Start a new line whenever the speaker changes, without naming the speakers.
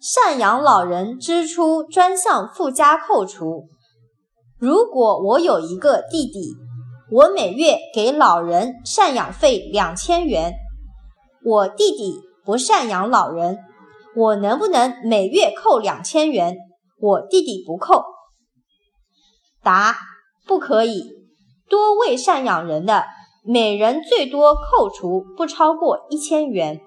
赡养老人支出专项附加扣除。如果我有一个弟弟我每月给老人赡养费两千元。我弟弟不赡养老人我能不能每月扣两千元？我弟弟不扣。答不可以。多位赡养人的每人最多扣除不超过一千元。